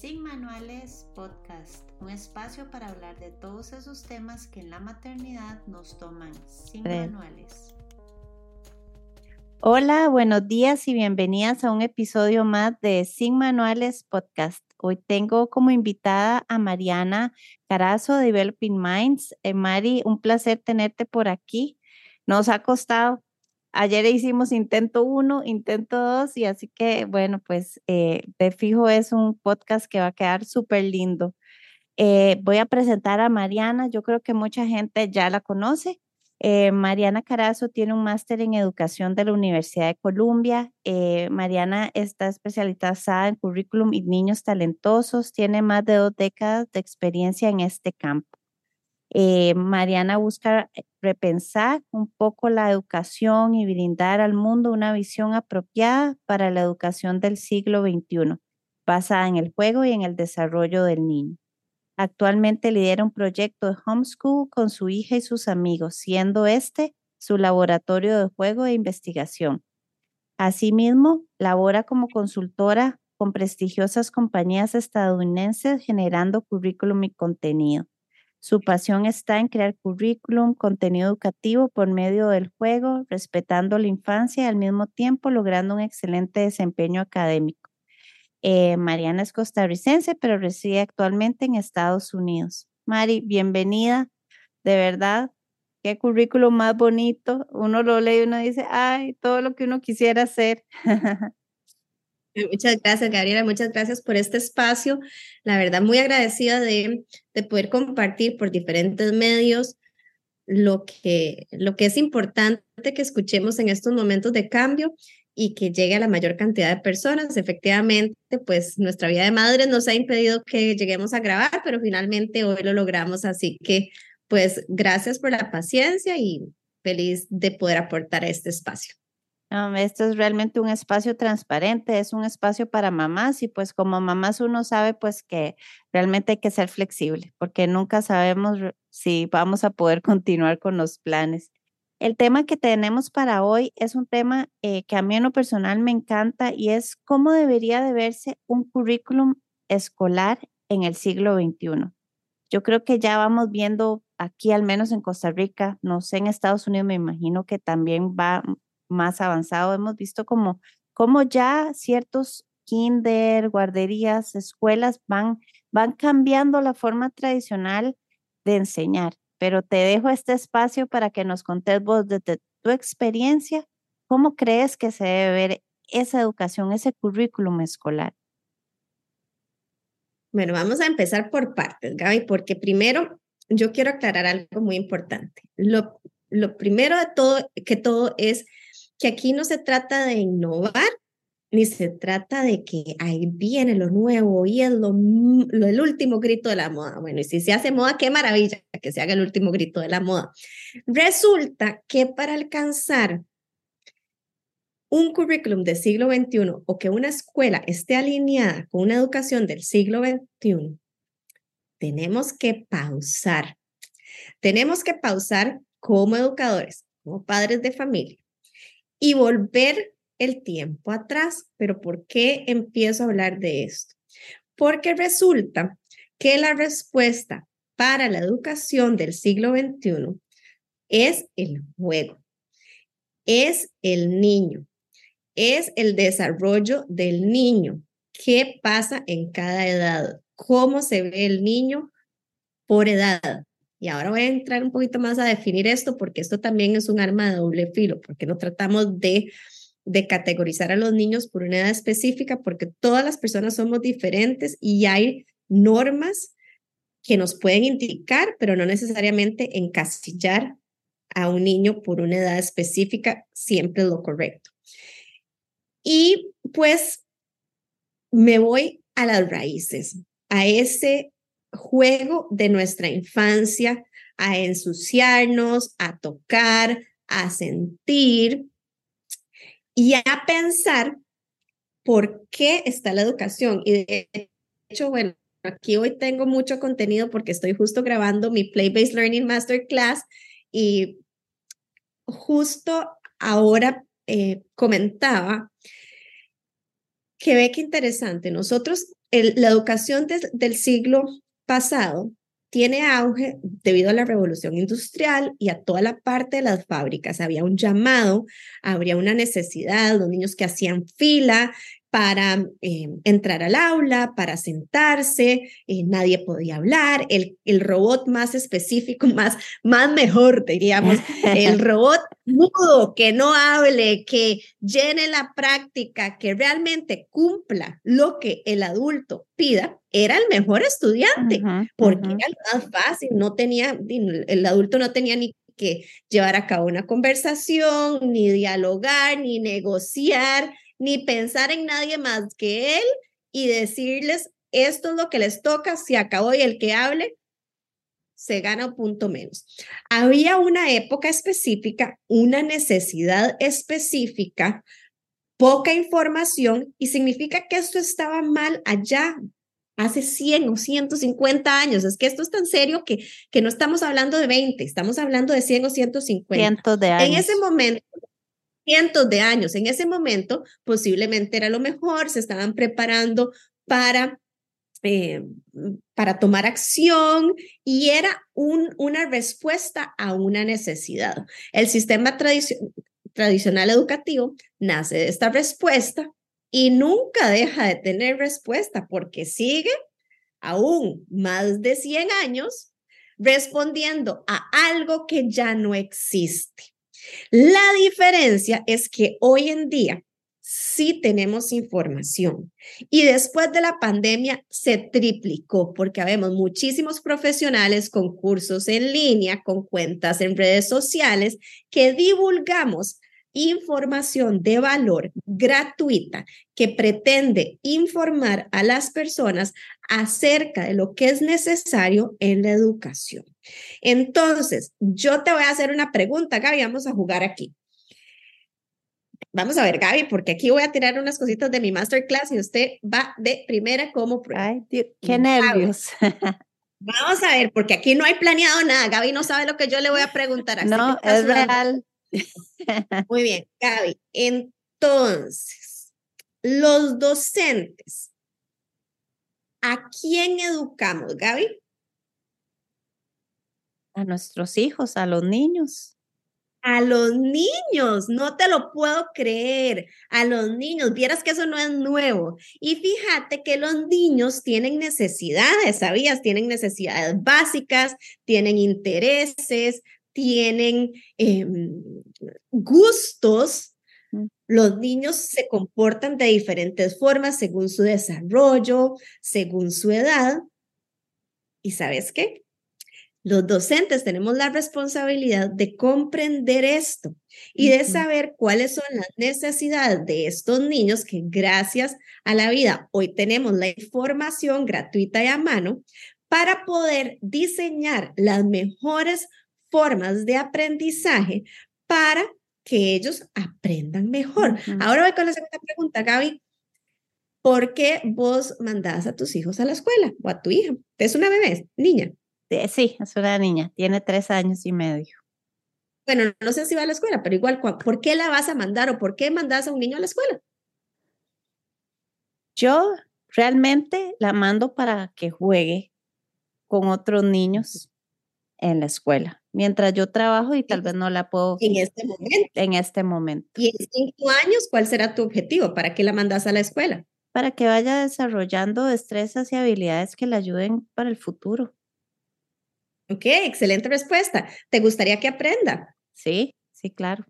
Sin Manuales Podcast, un espacio para hablar de todos esos temas que en la maternidad nos toman sin manuales. Hola, buenos días y bienvenidas a un episodio más de Sin Manuales Podcast. Hoy tengo como invitada a Mariana Carazo de Developing Minds. Eh, Mari, un placer tenerte por aquí. Nos ha costado Ayer hicimos intento uno, intento dos, y así que, bueno, pues eh, de fijo es un podcast que va a quedar súper lindo. Eh, voy a presentar a Mariana, yo creo que mucha gente ya la conoce. Eh, Mariana Carazo tiene un máster en educación de la Universidad de Columbia. Mariana está especializada en currículum y niños talentosos, tiene más de dos décadas de experiencia en este campo. Eh, Mariana busca eh, repensar un poco la educación y brindar al mundo una visión apropiada para la educación del siglo XXI, basada en el juego y en el desarrollo del niño. Actualmente lidera un proyecto de homeschool con su hija y sus amigos, siendo este su laboratorio de juego e investigación. Asimismo, labora como consultora con prestigiosas compañías estadounidenses generando currículum y contenido. Su pasión está en crear currículum, contenido educativo por medio del juego, respetando la infancia y al mismo tiempo logrando un excelente desempeño académico. Eh, Mariana es costarricense, pero reside actualmente en Estados Unidos. Mari, bienvenida. De verdad, qué currículum más bonito. Uno lo lee y uno dice, ay, todo lo que uno quisiera hacer. Muchas gracias, Gabriela. Muchas gracias por este espacio. La verdad, muy agradecida de, de poder compartir por diferentes medios lo que, lo que es importante que escuchemos en estos momentos de cambio y que llegue a la mayor cantidad de personas. Efectivamente, pues nuestra vida de madre nos ha impedido que lleguemos a grabar, pero finalmente hoy lo logramos. Así que, pues, gracias por la paciencia y feliz de poder aportar a este espacio. Esto es realmente un espacio transparente, es un espacio para mamás y pues como mamás uno sabe pues que realmente hay que ser flexible porque nunca sabemos si vamos a poder continuar con los planes. El tema que tenemos para hoy es un tema eh, que a mí en lo personal me encanta y es cómo debería de verse un currículum escolar en el siglo XXI. Yo creo que ya vamos viendo aquí, al menos en Costa Rica, no sé, en Estados Unidos me imagino que también va más avanzado, hemos visto como, como ya ciertos kinder, guarderías, escuelas van, van cambiando la forma tradicional de enseñar. Pero te dejo este espacio para que nos contes vos desde tu experiencia, ¿cómo crees que se debe ver esa educación, ese currículum escolar? Bueno, vamos a empezar por partes, Gaby, porque primero yo quiero aclarar algo muy importante. Lo, lo primero de todo, que todo es que aquí no se trata de innovar, ni se trata de que ahí viene lo nuevo y es lo, el último grito de la moda. Bueno, y si se hace moda, qué maravilla que se haga el último grito de la moda. Resulta que para alcanzar un currículum del siglo XXI o que una escuela esté alineada con una educación del siglo XXI, tenemos que pausar. Tenemos que pausar como educadores, como padres de familia, y volver el tiempo atrás. Pero ¿por qué empiezo a hablar de esto? Porque resulta que la respuesta para la educación del siglo XXI es el juego, es el niño, es el desarrollo del niño. ¿Qué pasa en cada edad? ¿Cómo se ve el niño por edad? Y ahora voy a entrar un poquito más a definir esto porque esto también es un arma de doble filo, porque no tratamos de, de categorizar a los niños por una edad específica, porque todas las personas somos diferentes y hay normas que nos pueden indicar, pero no necesariamente encasillar a un niño por una edad específica siempre lo correcto. Y pues me voy a las raíces, a ese juego de nuestra infancia, a ensuciarnos, a tocar, a sentir y a pensar por qué está la educación. Y de hecho, bueno, aquí hoy tengo mucho contenido porque estoy justo grabando mi Play-Based Learning Masterclass y justo ahora eh, comentaba que ve que interesante, nosotros la educación del siglo pasado tiene auge debido a la revolución industrial y a toda la parte de las fábricas. Había un llamado, habría una necesidad, los niños que hacían fila, para eh, entrar al aula, para sentarse, eh, nadie podía hablar, el, el robot más específico, más, más mejor, diríamos, el robot mudo, que no hable, que llene la práctica, que realmente cumpla lo que el adulto pida, era el mejor estudiante, porque era lo más fácil, no tenía, el adulto no tenía ni que llevar a cabo una conversación, ni dialogar, ni negociar, ni pensar en nadie más que él y decirles, esto es lo que les toca, se acabó y el que hable se gana un punto menos. Había una época específica, una necesidad específica, poca información y significa que esto estaba mal allá hace 100 o 150 años. Es que esto es tan serio que, que no estamos hablando de 20, estamos hablando de 100 o 150. Cientos de años. En ese momento, cientos de años. En ese momento posiblemente era lo mejor, se estaban preparando para, eh, para tomar acción y era un, una respuesta a una necesidad. El sistema tradicional educativo nace de esta respuesta y nunca deja de tener respuesta porque sigue aún más de 100 años respondiendo a algo que ya no existe. La diferencia es que hoy en día sí tenemos información y después de la pandemia se triplicó porque habemos muchísimos profesionales con cursos en línea, con cuentas en redes sociales que divulgamos información de valor gratuita que pretende informar a las personas acerca de lo que es necesario en la educación. Entonces, yo te voy a hacer una pregunta, Gaby, vamos a jugar aquí. Vamos a ver, Gaby, porque aquí voy a tirar unas cositas de mi masterclass y usted va de primera como Ay, qué nervios. Vamos a ver, porque aquí no hay planeado nada. Gaby no sabe lo que yo le voy a preguntar. no, es real. Muy bien, Gaby. Entonces, los docentes, ¿a quién educamos, Gaby? A nuestros hijos, a los niños. A los niños, no te lo puedo creer. A los niños, vieras que eso no es nuevo. Y fíjate que los niños tienen necesidades, ¿sabías? Tienen necesidades básicas, tienen intereses, tienen em, gustos, los niños se comportan de diferentes formas según su desarrollo, según su edad. ¿Y sabes qué? Los docentes tenemos la responsabilidad de comprender esto y de saber cuáles son las necesidades de estos niños que gracias a la vida hoy tenemos la información gratuita y a mano para poder diseñar las mejores formas de aprendizaje para que ellos aprendan mejor. Ahora voy con la segunda pregunta, Gaby. ¿Por qué vos mandás a tus hijos a la escuela o a tu hija? ¿Es una bebé, niña? Sí, es una niña, tiene tres años y medio. Bueno, no sé si va a la escuela, pero igual, ¿por qué la vas a mandar o por qué mandas a un niño a la escuela? Yo realmente la mando para que juegue con otros niños en la escuela mientras yo trabajo y tal vez no la puedo en este momento. En este momento. Y en cinco años, ¿cuál será tu objetivo? ¿Para qué la mandas a la escuela? Para que vaya desarrollando destrezas y habilidades que le ayuden para el futuro. Ok, excelente respuesta. ¿Te gustaría que aprenda? Sí, sí, claro.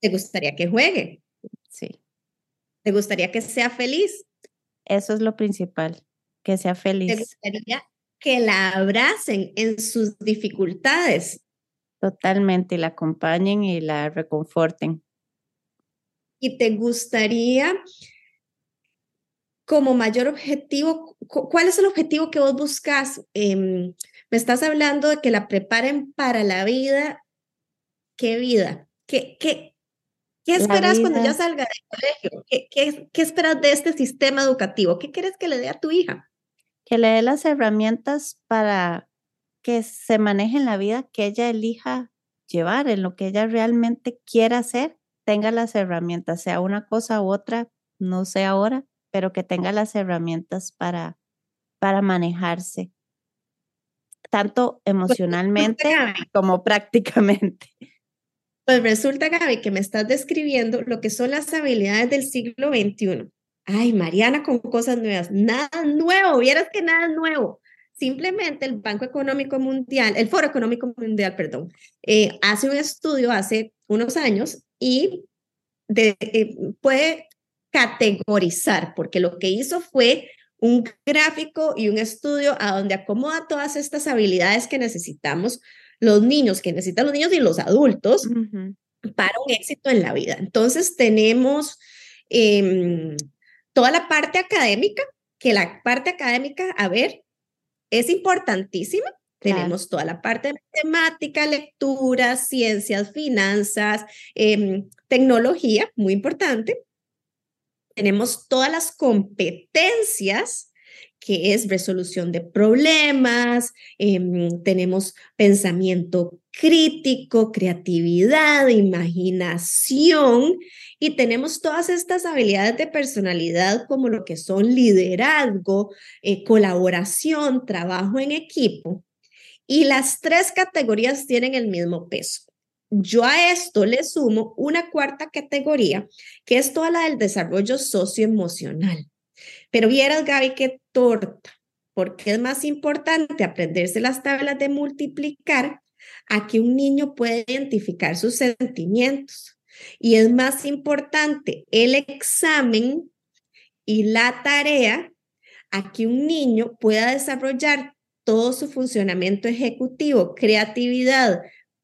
¿Te gustaría que juegue? Sí. ¿Te gustaría que sea feliz? Eso es lo principal, que sea feliz. ¿Te gustaría que la abracen en sus dificultades. Totalmente, la acompañen y la reconforten. ¿Y te gustaría como mayor objetivo, cuál es el objetivo que vos buscas? Em, me estás hablando de que la preparen para la vida. ¿Qué vida? ¿Qué, qué, qué esperas cuando ya salga del colegio? ¿Qué, qué, qué esperas de este sistema educativo? ¿Qué quieres que le dé a tu hija? Que le dé las herramientas para que se maneje en la vida que ella elija llevar, en lo que ella realmente quiera hacer, tenga las herramientas, sea una cosa u otra, no sé ahora, pero que tenga las herramientas para, para manejarse, tanto Pues, emocionalmente como prácticamente. Pues resulta, Gaby, que me estás describiendo lo que son las habilidades del siglo XXI. Ay, Mariana, con cosas nuevas. Nada nuevo, vieras que nada nuevo. Simplemente el Banco Económico Mundial, el Foro Económico Mundial, perdón, eh, hace un estudio hace unos años y de, eh, puede categorizar, porque lo que hizo fue un gráfico y un estudio a donde acomoda todas estas habilidades que necesitamos los niños, que necesitan los niños y los adultos para un éxito en la vida. Entonces tenemos em, toda la parte académica, que la parte académica, a ver, es importantísima. Claro. Tenemos toda la parte de matemática, lectura, ciencias, finanzas, em, tecnología, muy importante. Tenemos todas las competencias, que es resolución de problemas, em, tenemos pensamiento crítico, creatividad, imaginación y tenemos todas estas habilidades de personalidad como lo que son liderazgo, eh, colaboración, trabajo en equipo. Y las tres categorías tienen el mismo peso. Yo a esto le sumo una cuarta categoría, que es toda la del desarrollo socioemocional. Pero vieras, Gaby, qué torta, porque es más importante aprenderse las tablas de multiplicar a que un niño pueda identificar sus sentimientos. Y es más importante el examen y la tarea a que un niño pueda desarrollar todo su funcionamiento ejecutivo, creatividad,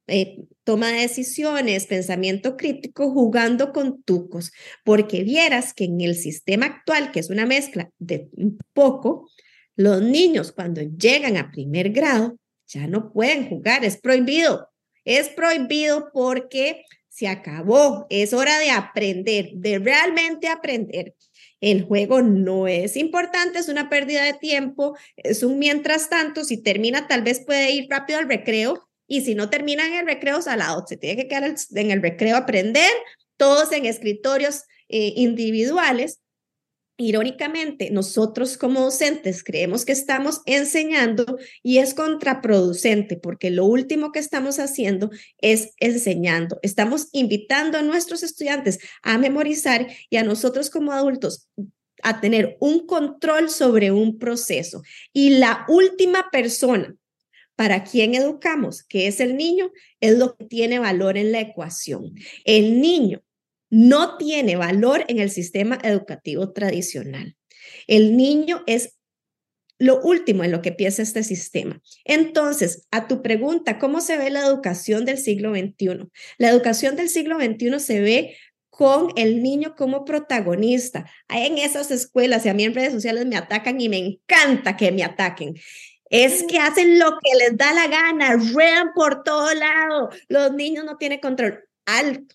eh, toma de decisiones, pensamiento crítico, jugando con tucos, porque vieras que en el sistema actual, que es una mezcla de un poco, los niños cuando llegan a primer grado ya no pueden jugar, es prohibido, es prohibido porque se acabó, es hora de aprender, de realmente aprender. El juego no es importante, es una pérdida de tiempo, es un mientras tanto, si termina tal vez puede ir rápido al recreo y si no termina en el recreo salado, se tiene que quedar en el recreo a aprender, todos en escritorios eh, individuales. Irónicamente, nosotros como docentes creemos que estamos enseñando y es contraproducente porque lo último que estamos haciendo es enseñando. Estamos invitando a nuestros estudiantes a memorizar y a nosotros como adultos a tener un control sobre un proceso. Y la última persona para quien educamos, que es el niño, es lo que tiene valor en la ecuación. El niño no tiene valor en el sistema educativo tradicional. El niño es lo último en lo que piensa este sistema. Entonces, a tu pregunta, ¿cómo se ve la educación del siglo XXI? La educación del siglo XXI se ve con el niño como protagonista. En esas escuelas y a mí en redes sociales me atacan y me encanta que me ataquen. Es que hacen lo que les da la gana, ruedan por todo lado, los niños no tienen control. Alto.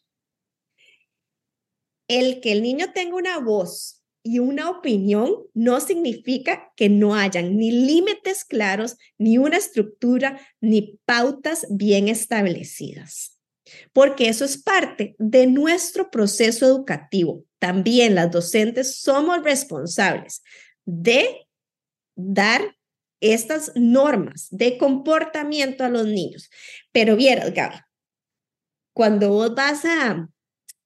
El que el niño tenga una voz y una opinión no significa que no hayan ni límites claros, ni una estructura, ni pautas bien establecidas. Porque eso es parte de nuestro proceso educativo. También las docentes somos responsables de dar estas normas de comportamiento a los niños. Pero vieras, Gaby, cuando vos vas a,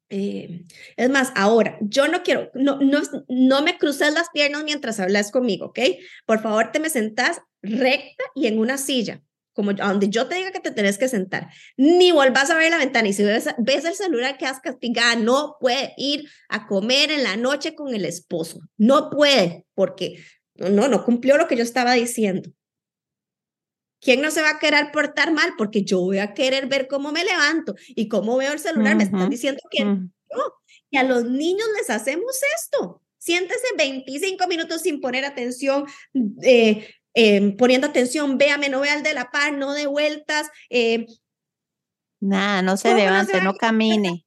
eh, es más, ahora, yo no quiero, no, no, no me cruces las piernas mientras hablas conmigo, ¿ok? Por favor, te me sentás recta y en una silla, como donde yo te diga que te tenés que sentar. Ni volvás a ver la ventana y si ves, ves el celular que has castigada, no puede ir a comer en la noche con el esposo. No puede, porque no, no cumplió lo que yo estaba diciendo. ¿Quién no se va a querer portar mal? Porque yo voy a querer ver cómo me levanto y cómo veo el celular. Uh -huh. Me están diciendo que uh -huh. no. Y a los niños les hacemos esto. Siéntese 25 minutos sin poner atención, eh, eh, poniendo atención, véame, no vea el de la par, no de vueltas. Eh, Nada, no se levante, no, no camine.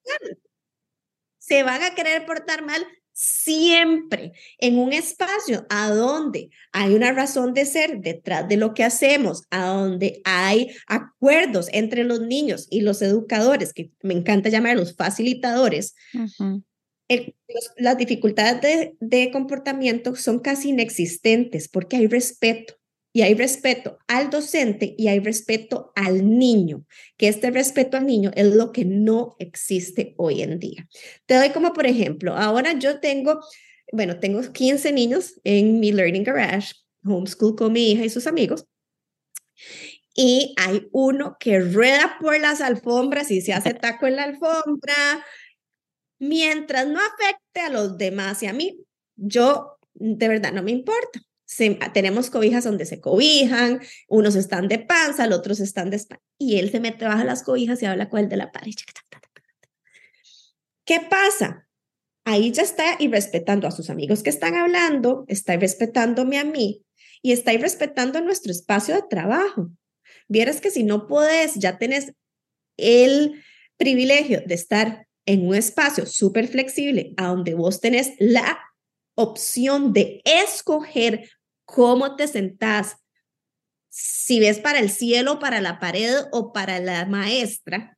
Se van a querer portar mal siempre en un espacio a donde hay una razón de ser detrás de lo que hacemos, a donde hay acuerdos entre los niños y los educadores, que me encanta llamarlos facilitadores, uh -huh. las dificultades de, de comportamiento son casi inexistentes porque hay respeto y hay respeto al docente y hay respeto al niño, que este respeto al niño es lo que no existe hoy en día. Te doy como por ejemplo, ahora yo tengo, bueno, tengo 15 niños en mi Learning Garage, homeschool con mi hija y sus amigos, y hay uno que rueda por las alfombras y se hace taco en la alfombra, mientras no afecte a los demás y a mí, yo de verdad no me importa tenemos cobijas donde se cobijan, unos están de panza, los otros están de espalda, y él se mete bajo las cobijas y habla con el de la pared. ¿Qué pasa? Ahí ya está irrespetando a sus amigos que están hablando, está irrespetándome a mí y está irrespetando nuestro espacio de trabajo. Vieras que si no puedes, ya tenés el privilegio de estar en un espacio súper flexible, a donde vos tenés la opción de escoger cómo te sentás, si ves para el cielo, para la pared o para la maestra,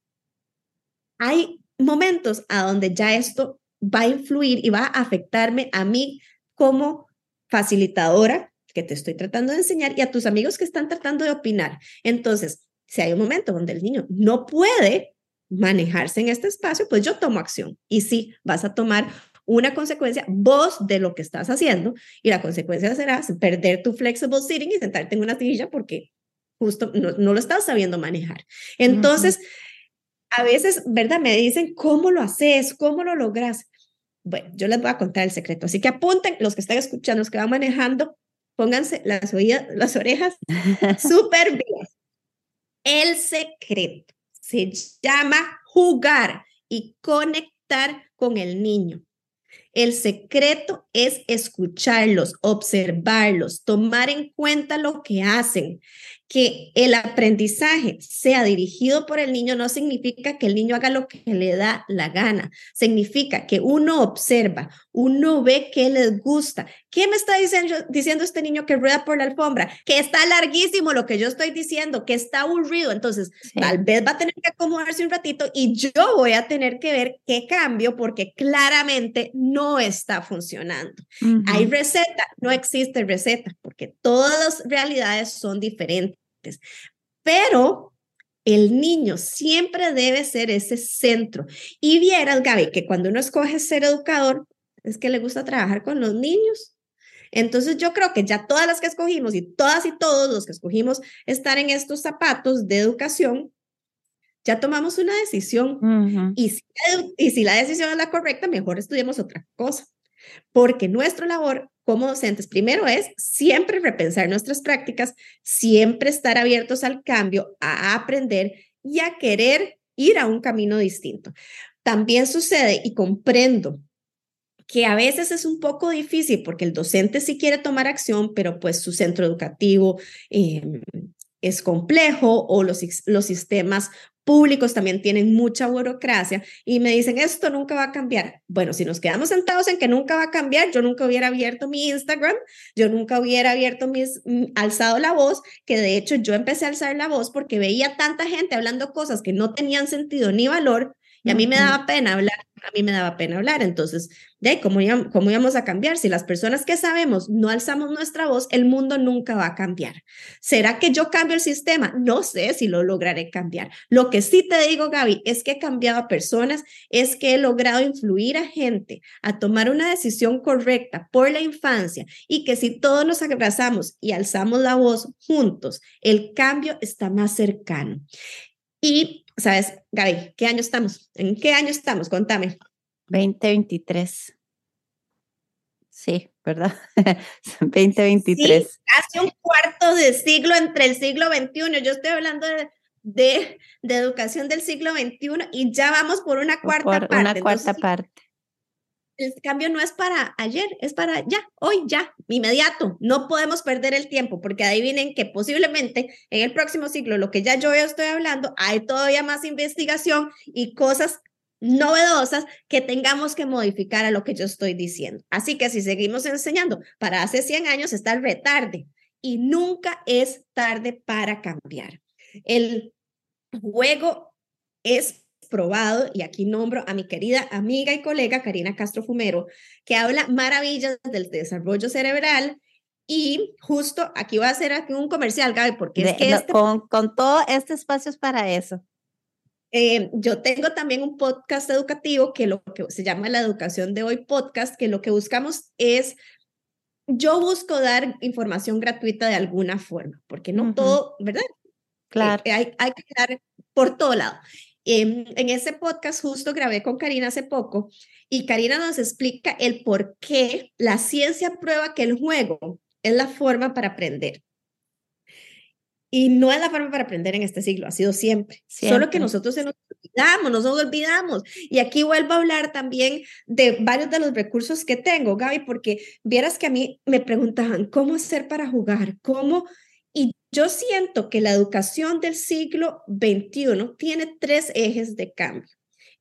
hay momentos a donde ya esto va a influir y va a afectarme a mí como facilitadora que te estoy tratando de enseñar y a tus amigos que están tratando de opinar. Entonces, si hay un momento donde el niño no puede manejarse en este espacio, pues yo tomo acción. Y sí, vas a tomar una consecuencia vos de lo que estás haciendo y la consecuencia será perder tu flexible sitting y sentarte en una silla porque justo no, lo estás sabiendo manejar. Entonces, a veces, ¿verdad? Me dicen, ¿cómo lo haces? ¿Cómo lo logras? Bueno, yo les voy a contar el secreto. Así que apunten, los que están escuchando, los que van manejando, pónganse las, oídas, las orejas súper bien. El secreto se llama jugar y conectar con el niño. El secreto es escucharlos, observarlos, tomar en cuenta lo que hacen. Que el aprendizaje sea dirigido por el niño no significa que el niño haga lo que le da la gana. Significa que uno observa, uno ve qué les gusta. ¿Qué me está diciendo, diciendo este niño que rueda por la alfombra? Que está larguísimo lo que yo estoy diciendo, que está aburrido. Entonces, tal vez va a tener que acomodarse un ratito y yo voy a tener que ver qué cambio porque claramente no está funcionando. Hay receta, no existe receta porque todas las realidades son diferentes. Pero el niño siempre debe ser ese centro. Y vieras, Gaby, que cuando uno escoge ser educador, es que le gusta trabajar con los niños. Entonces yo creo que ya todas las que escogimos y todas y todos los que escogimos estar en estos zapatos de educación, ya tomamos una decisión. y, si, y si la decisión es la correcta, mejor estudiemos otra cosa. Porque nuestra labor como docentes, primero es siempre repensar nuestras prácticas, siempre estar abiertos al cambio, a aprender y a querer ir a un camino distinto. También sucede y comprendo que a veces es un poco difícil porque el docente sí quiere tomar acción, pero pues su centro educativo em, es complejo o los, los sistemas públicos también tienen mucha burocracia y me dicen, esto nunca va a cambiar. Bueno, si nos quedamos sentados en que nunca va a cambiar, yo nunca hubiera abierto mi Instagram, yo nunca hubiera abierto mis, mm, alzado la voz, que de hecho yo empecé a alzar la voz porque veía tanta gente hablando cosas que no tenían sentido ni valor y a mí me daba pena hablar, a mí me daba pena hablar. Entonces, de cómo, cómo íbamos a cambiar. Si las personas que sabemos no alzamos nuestra voz, el mundo nunca va a cambiar. ¿Será que yo cambio el sistema? No sé si lo lograré cambiar. Lo que sí te digo, Gaby, es que he cambiado a personas, es que he logrado influir a gente a tomar una decisión correcta por la infancia y que si todos nos abrazamos y alzamos la voz juntos, el cambio está más cercano. Y ¿Sabes, Gaby, qué año estamos? ¿En qué año estamos? Contame. 2023. Sí, ¿verdad? 2023. Sí, casi un cuarto de siglo entre el siglo XXI. Yo estoy hablando de, de, educación del siglo XXI y ya vamos por una cuarta parte. Una cuarta parte el cambio no es para ayer, es para ya, hoy, ya, inmediato. No podemos perder el tiempo porque adivinen que posiblemente en el próximo ciclo, lo que ya yo estoy hablando, hay todavía más investigación y cosas novedosas que tengamos que modificar a lo que yo estoy diciendo. Así que si seguimos enseñando para hace 100 años, está retarde y nunca es tarde para cambiar. El juego es probado, y aquí nombro a mi querida amiga y colega Karina Castro Fumero, que habla maravillas del desarrollo cerebral. Y justo aquí va a hacer aquí un comercial, Gaby, porque es que este con, con todo este espacio es para eso. Eh, yo tengo también un podcast educativo que lo que se llama la educación de hoy podcast, que lo que buscamos es, yo busco dar información gratuita de alguna forma, porque no todo, ¿verdad? Eh, claro. hay, hay que dar por todo lado. En, en ese podcast justo grabé con Karina hace poco y Karina nos explica el por qué la ciencia prueba que el juego es la forma para aprender. Y no es la forma para aprender en este siglo, ha sido siempre. Solo que nosotros se nos olvidamos, nos olvidamos. Y aquí vuelvo a hablar también de varios de los recursos que tengo, Gaby, porque vieras que a mí me preguntaban, ¿cómo hacer para jugar? ¿Cómo? Yo siento que la educación del siglo XXI tiene tres ejes de cambio.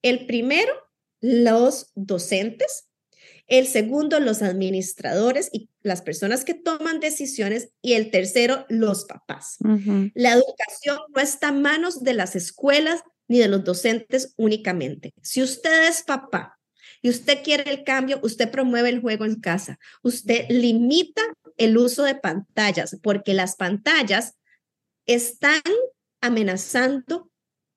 El primero, los docentes, el segundo, los administradores y las personas que toman decisiones. Y el tercero, los papás. La educación no está en manos de las escuelas ni de los docentes únicamente. Si usted es papá y usted quiere el cambio, usted promueve el juego en casa. Usted limita el uso de pantallas porque las pantallas están amenazando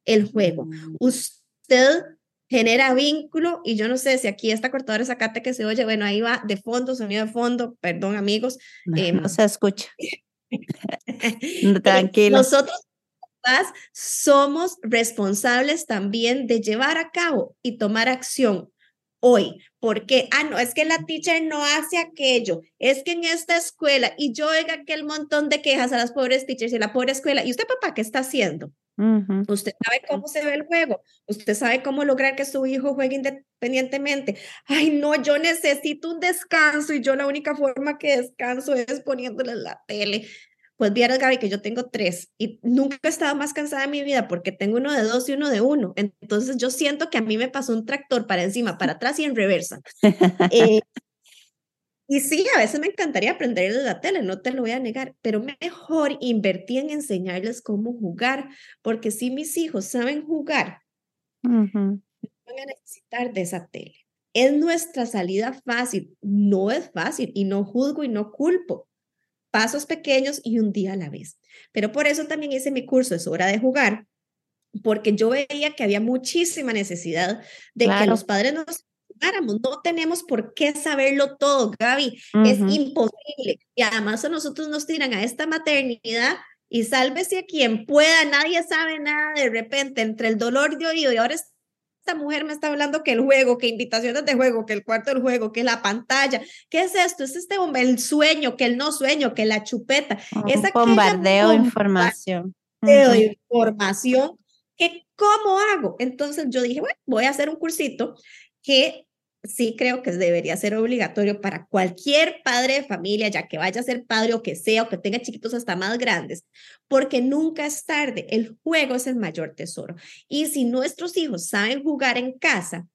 el juego. Mm. Usted genera vínculo y yo no sé si aquí esta cortadora sacate que se oye, bueno, ahí va de fondo, sonido de fondo, perdón amigos. No, em, se escucha. Tranquilo. Nosotros somos responsables también de llevar a cabo y tomar acción hoy, porque, ah, no, es que la teacher no hace aquello, es que en esta escuela, y yo oiga aquel montón de quejas a las pobres teachers y la pobre escuela, ¿y usted, papá, qué está haciendo? Usted sabe cómo se ve el juego, usted sabe cómo lograr que su hijo juegue independientemente. Ay, no, yo necesito un descanso y yo la única forma que descanso es poniéndole la tele. Pues vieras, Gaby, que yo tengo tres y nunca he estado más cansada en mi vida porque tengo uno de dos y uno de uno. Entonces yo siento que a mí me pasó un tractor para encima, para atrás y en reversa. Eh, y sí, a veces me encantaría aprender de la tele, no te lo voy a negar, pero mejor invertí en enseñarles cómo jugar, porque si mis hijos saben jugar, van a necesitar de esa tele. Es nuestra salida fácil, no es fácil y no juzgo y no culpo. Pasos pequeños y un día a la vez. Pero por eso también hice mi curso, es hora de jugar, porque yo veía que había muchísima necesidad de que los padres nos no tenemos por qué saberlo todo, Gaby. Es imposible. Y además a nosotros nos tiran a esta maternidad y sálvese a quien pueda, nadie sabe nada de repente entre el dolor de oído y ahora esta mujer me está hablando que el juego, que invitaciones de juego, que el cuarto del juego, que la pantalla, ¿qué es esto? Es este el sueño, que el no sueño, que la chupeta. es bombardeo de información. De información que cómo hago. Entonces yo dije, bueno, voy a hacer un cursito que sí creo que debería ser obligatorio para cualquier padre de familia, ya que vaya a ser padre o que sea, o que tenga chiquitos hasta más grandes, porque nunca es tarde. El juego es el mayor tesoro. Y si nuestros hijos saben jugar en casa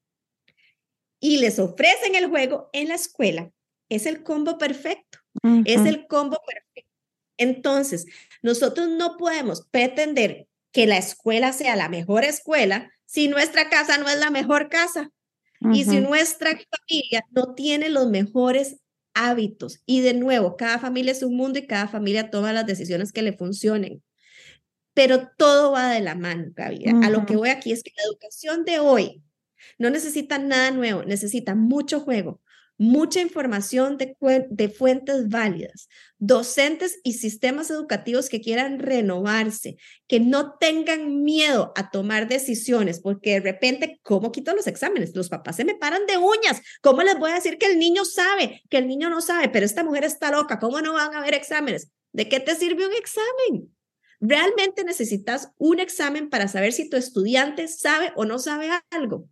y les ofrecen el juego en la escuela, es el combo perfecto. Es el combo perfecto. Entonces, nosotros no podemos pretender que la escuela sea la mejor escuela si nuestra casa no es la mejor casa. Y si nuestra familia no tiene los mejores hábitos, y de nuevo, cada familia es un mundo y cada familia toma las decisiones que le funcionen. Pero todo va de la mano, Gaby. A lo que voy aquí es que la educación de hoy no necesita nada nuevo, necesita mucho juego, mucha información de, de, fuentes válidas, docentes y sistemas educativos que quieran renovarse, que no tengan miedo a tomar decisiones, porque de repente, ¿cómo quito los exámenes? Los papás se me paran de uñas. ¿Cómo les voy a decir que el niño sabe, que el niño no sabe, pero esta mujer está loca? ¿Cómo no van a haber exámenes? ¿De qué te sirve un examen? Realmente necesitas un examen para saber si tu estudiante sabe o no sabe algo.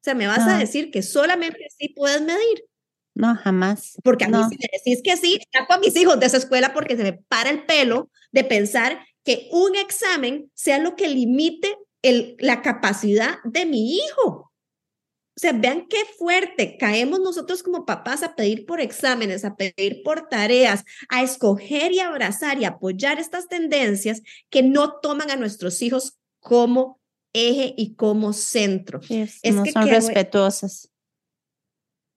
O sea, me vas a decir que solamente así puedes medir. No, jamás. Porque a mí si me decís que sí, saco a mis hijos de esa escuela porque se me para el pelo de pensar que un examen sea lo que limite el, la capacidad de mi hijo. O sea, vean qué fuerte caemos nosotros como papás a pedir por exámenes, a pedir por tareas, a escoger y abrazar y apoyar estas tendencias que no toman a nuestros hijos como eje y como centro. es no que son respetuosas.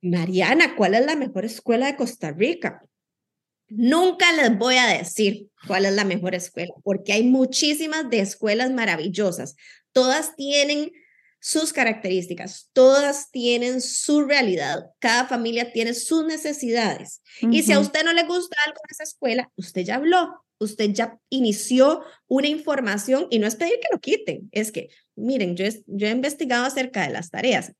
Mariana, ¿cuál es la mejor escuela de Costa Rica? Nunca les voy a decir cuál es la mejor escuela, porque hay muchísimas de escuelas maravillosas. Todas tienen sus características, todas tienen su realidad, cada familia tiene sus necesidades. Y si a usted no le gusta algo en esa escuela, usted ya habló, usted ya inició una información y no es pedir que lo quiten, es que, miren, yo, yo he investigado acerca de las tareas.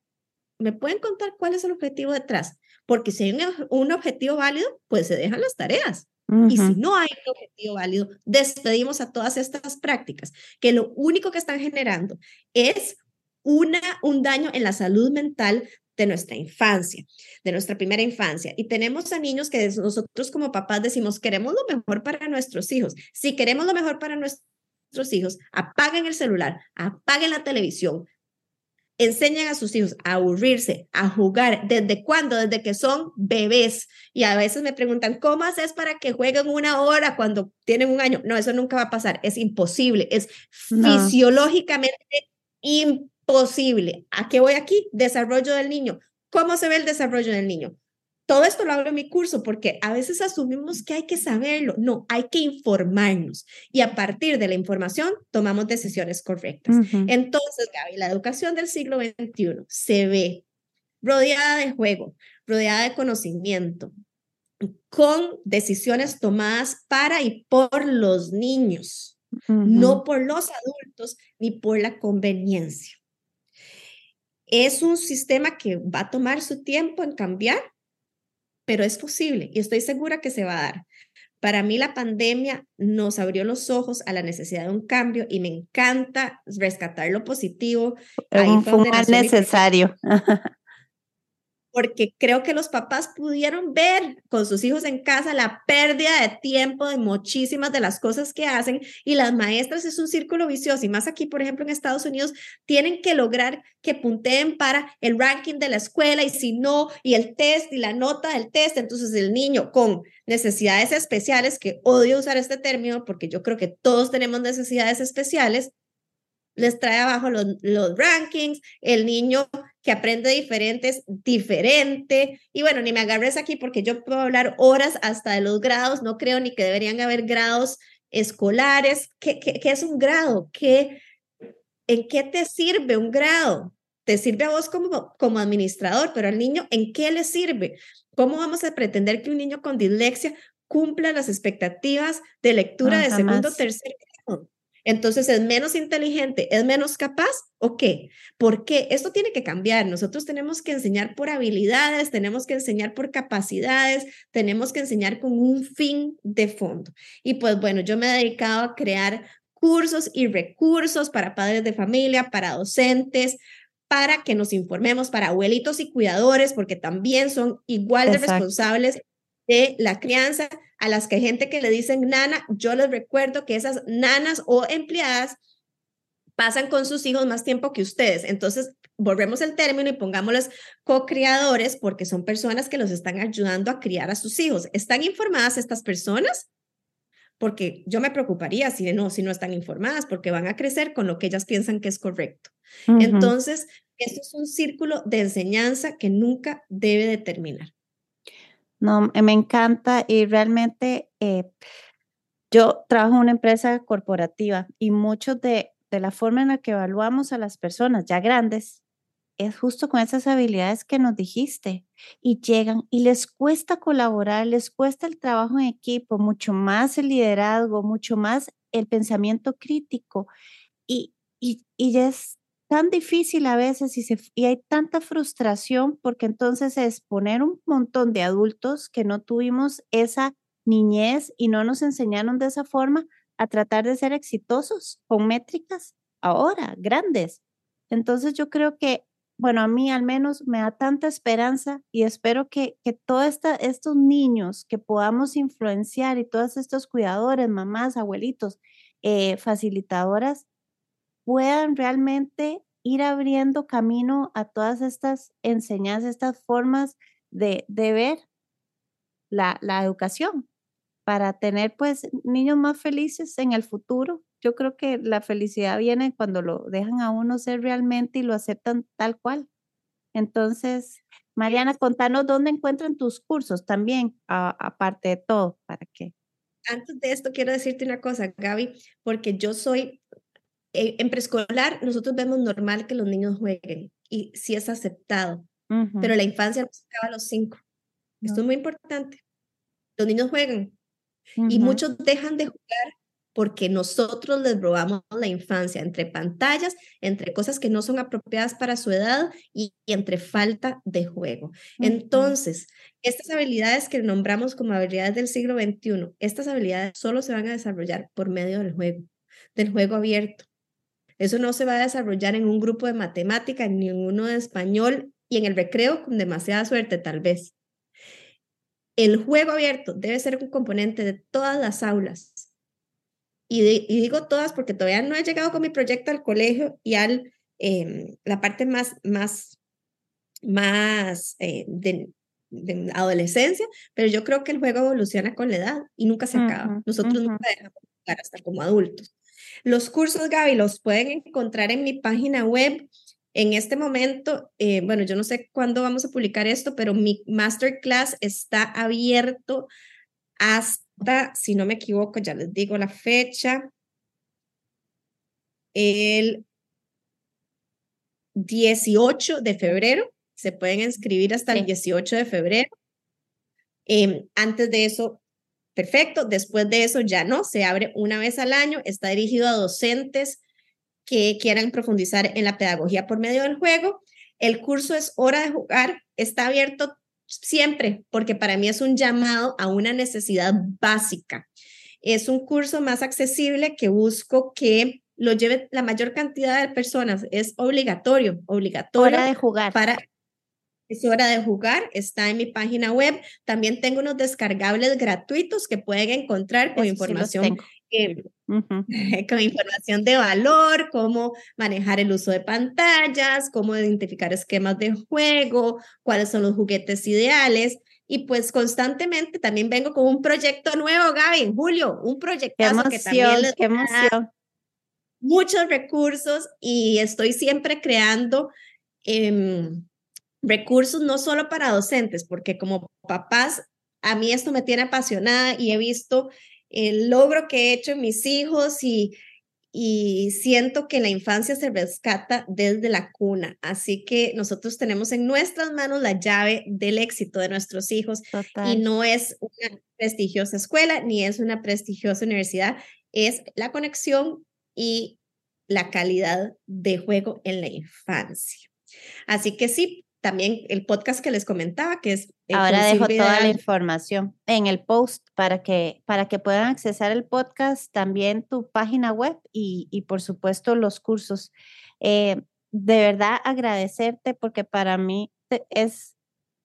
¿Me pueden contar cuál es el objetivo detrás? Porque si hay un, objetivo válido, pues se dejan las tareas. Y si no hay un objetivo válido, despedimos a todas estas prácticas que lo único que están generando es una, un daño en la salud mental de nuestra infancia, de nuestra primera infancia. Y tenemos a niños que nosotros como papás decimos, queremos lo mejor para nuestros hijos. Si queremos lo mejor para nuestros hijos, apaguen el celular, apaguen la televisión, enseñan a sus hijos a aburrirse, a jugar. ¿Desde cuándo? Desde que son bebés. Y a veces me preguntan, ¿cómo haces para que jueguen una hora cuando tienen un año? No, eso nunca va a pasar. Es imposible. Es fisiológicamente imposible posible. ¿A qué voy aquí? Desarrollo del niño. ¿Cómo se ve el desarrollo del niño? Todo esto lo hablo en mi curso porque a veces asumimos que hay que saberlo. No, hay que informarnos y a partir de la información tomamos decisiones correctas. Entonces, Gaby, la educación del siglo XXI se ve rodeada de juego, rodeada de conocimiento, con decisiones tomadas para y por los niños, no por los adultos ni por la conveniencia. Es un sistema que va a tomar su tiempo en cambiar, pero es posible y estoy segura que se va a dar. Para mí la pandemia nos abrió los ojos a la necesidad de un cambio y me encanta rescatar lo positivo. Ahí fue necesario. porque creo que los papás pudieron ver con sus hijos en casa la pérdida de tiempo de muchísimas de las cosas que hacen y las maestras es un círculo vicioso y más aquí, por ejemplo, en Estados Unidos, tienen que lograr que punteen para el ranking de la escuela y si no, y el test y la nota del test, entonces el niño con necesidades especiales, que odio usar este término porque yo creo que todos tenemos necesidades especiales, les trae abajo los, los rankings, el niño que aprende diferentes, diferente. Y bueno, ni me agarres aquí porque yo puedo hablar horas hasta de los grados, no creo ni que deberían haber grados escolares. ¿Qué, qué, qué es un grado? ¿Qué, ¿En qué te sirve un grado? Te sirve a vos como, como administrador, pero al niño, ¿en qué le sirve? ¿Cómo vamos a pretender que un niño con dislexia cumpla las expectativas de lectura de segundo o tercer grado? Entonces, ¿es menos inteligente? ¿Es menos capaz? ¿O qué? Porque esto tiene que cambiar. Nosotros tenemos que enseñar por habilidades, tenemos que enseñar por capacidades, tenemos que enseñar con un fin de fondo. Y pues bueno, yo me he dedicado a crear cursos y recursos para padres de familia, para docentes, para que nos informemos, para abuelitos y cuidadores, porque también son igual de responsables de la crianza a las que hay gente que le dicen nana, yo les recuerdo que esas nanas o empleadas pasan con sus hijos más tiempo que ustedes. Entonces, volvemos el término y pongámosles co-criadores porque son personas que los están ayudando a criar a sus hijos. ¿Están informadas estas personas? Porque yo me preocuparía si no, si no están informadas, porque van a crecer con lo que ellas piensan que es correcto. Entonces, esto es un círculo de enseñanza que nunca debe de terminar. No, me encanta y realmente eh, yo trabajo en una empresa corporativa y mucho de, de la forma en la que evaluamos a las personas ya grandes es justo con esas habilidades que nos dijiste y llegan y les cuesta colaborar, les cuesta el trabajo en equipo, mucho más el liderazgo, mucho más el pensamiento crítico y, y, y es tan difícil a veces y, hay tanta frustración porque entonces es poner un montón de adultos que no tuvimos esa niñez y no nos enseñaron de esa forma a tratar de ser exitosos con métricas ahora, grandes. Entonces yo creo que, bueno, a mí al menos me da tanta esperanza y espero que, que todos estos niños que podamos influenciar y todos estos cuidadores, mamás, abuelitos, eh, facilitadoras, puedan realmente ir abriendo camino a todas estas enseñanzas, estas formas de, de ver la, la educación, para tener pues niños más felices en el futuro. Yo creo que la felicidad viene cuando lo dejan a uno ser realmente y lo aceptan tal cual. Entonces, Mariana, contanos dónde encuentran tus cursos también, aparte de todo, para qué. Antes de esto, quiero decirte una cosa, Gaby, porque yo soy, en preescolar, nosotros vemos normal que los niños jueguen y sí es aceptado, pero la infancia no se acaba a los cinco. Esto es muy importante. Los niños juegan y muchos dejan de jugar porque nosotros les robamos la infancia entre pantallas, entre cosas que no son apropiadas para su edad y, entre falta de juego. Entonces, estas habilidades que nombramos como habilidades del siglo XXI, estas habilidades solo se van a desarrollar por medio del juego, del juego abierto. Eso no se va a desarrollar en un grupo de matemática, ni en uno de español y en el recreo con demasiada suerte tal vez. El juego abierto debe ser un componente de todas las aulas y, digo todas porque todavía no he llegado con mi proyecto al colegio y al em, la parte más, más, más eh, de, adolescencia, pero yo creo que el juego evoluciona con la edad y nunca se acaba. Nosotros nunca dejamos de jugar hasta como adultos. Los cursos, Gaby, los pueden encontrar en mi página web. En este momento, eh, bueno, yo no sé cuándo vamos a publicar esto, pero mi masterclass está abierto hasta si no me equivoco, ya les digo la fecha, el 18 de febrero. Se pueden inscribir hasta el 18 de febrero. Em, antes de eso, perfecto. Después de eso ya no, se abre una vez al año. Está dirigido a docentes que quieran profundizar en la pedagogía por medio del juego. El curso es Hora de Jugar. Está abierto siempre, porque para mí es un llamado a una necesidad básica. Es un curso más accesible que busco que lo lleve la mayor cantidad de personas. Es obligatorio, obligatorio. Hora de jugar. Para, es hora de jugar, está en mi página web. También tengo unos descargables gratuitos que pueden encontrar con información con información de valor, cómo manejar el uso de pantallas, cómo identificar esquemas de juego, cuáles son los juguetes ideales. Y pues constantemente también vengo con un proyecto nuevo, Gaby, en julio, un proyecto que también les qué emoción. muchos recursos y estoy siempre creando em, recursos no solo para docentes, porque como papás, a mí esto me tiene apasionada y he visto el logro que he hecho en mis hijos y, y siento que la infancia se rescata desde la cuna. Así que nosotros tenemos en nuestras manos la llave del éxito de nuestros hijos y no es una prestigiosa escuela ni es una prestigiosa universidad, es la conexión y la calidad de juego en la infancia. Así que sí, también el podcast que les comentaba, que es... Ahora dejo toda la información en el post para que, para que puedan accesar el podcast, también tu página web y, y por supuesto los cursos. Eh, de verdad agradecerte porque para mí es,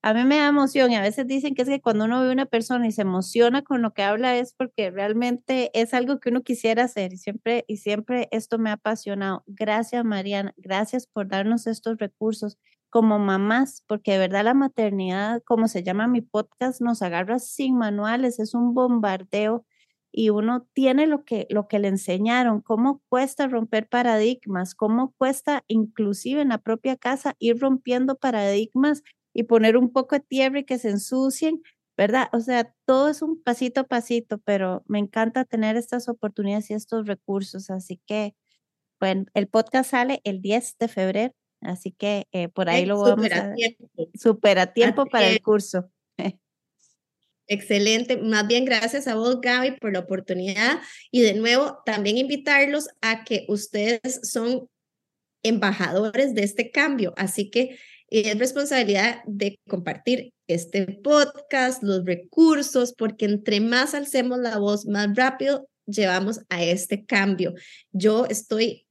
a mí me da emoción y a veces dicen que es que cuando uno ve a una persona y se emociona con lo que habla es porque realmente es algo que uno quisiera hacer y siempre, y siempre esto me ha apasionado. Gracias Mariana, gracias por darnos estos recursos como mamás, porque de verdad la maternidad, como se llama mi podcast, nos agarra sin manuales, es un bombardeo y uno tiene lo que, lo que le enseñaron, cómo cuesta romper paradigmas, cómo cuesta inclusive en la propia casa ir rompiendo paradigmas y poner un poco de tierra y que se ensucien, ¿verdad? O sea, todo es un pasito a pasito, pero me encanta tener estas oportunidades y estos recursos, así que, bueno, el podcast sale el 10 de febrero Así que eh, por ahí lo vamos a... Súper a tiempo para el curso. Excelente. Más bien, gracias a vos, Gaby, por la oportunidad. Y de nuevo, también invitarlos a que ustedes son embajadores de este cambio. Así que es responsabilidad de compartir este podcast, los recursos, porque entre más alcemos la voz, más rápido llevamos a este cambio. Yo estoy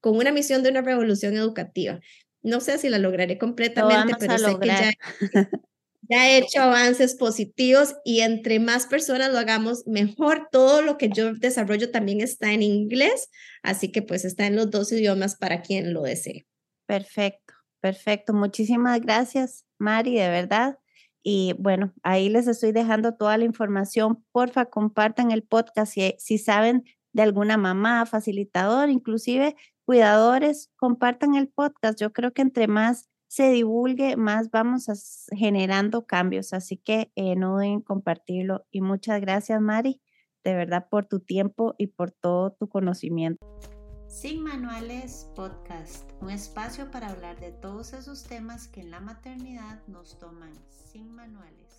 con una misión de una revolución educativa. No sé si la lograré completamente, pero sé que ya, ya, he hecho avances positivos y entre más personas lo hagamos mejor. Todo lo que yo desarrollo también está en inglés, así que pues está en los dos idiomas para quien lo desee. Perfecto, perfecto. Muchísimas gracias, Mari, de verdad. Y bueno, ahí les estoy dejando toda la información. Porfa, compartan el podcast si, si saben de alguna mamá, facilitador, inclusive cuidadores, compartan el podcast. Yo creo que entre más se divulgue, más vamos generando cambios. Así que eh, no deben compartirlo. Y muchas gracias, Mari, de verdad, por tu tiempo y por todo tu conocimiento. Sin Manuales Podcast, un espacio para hablar de todos esos temas que en la maternidad nos toman sin manuales.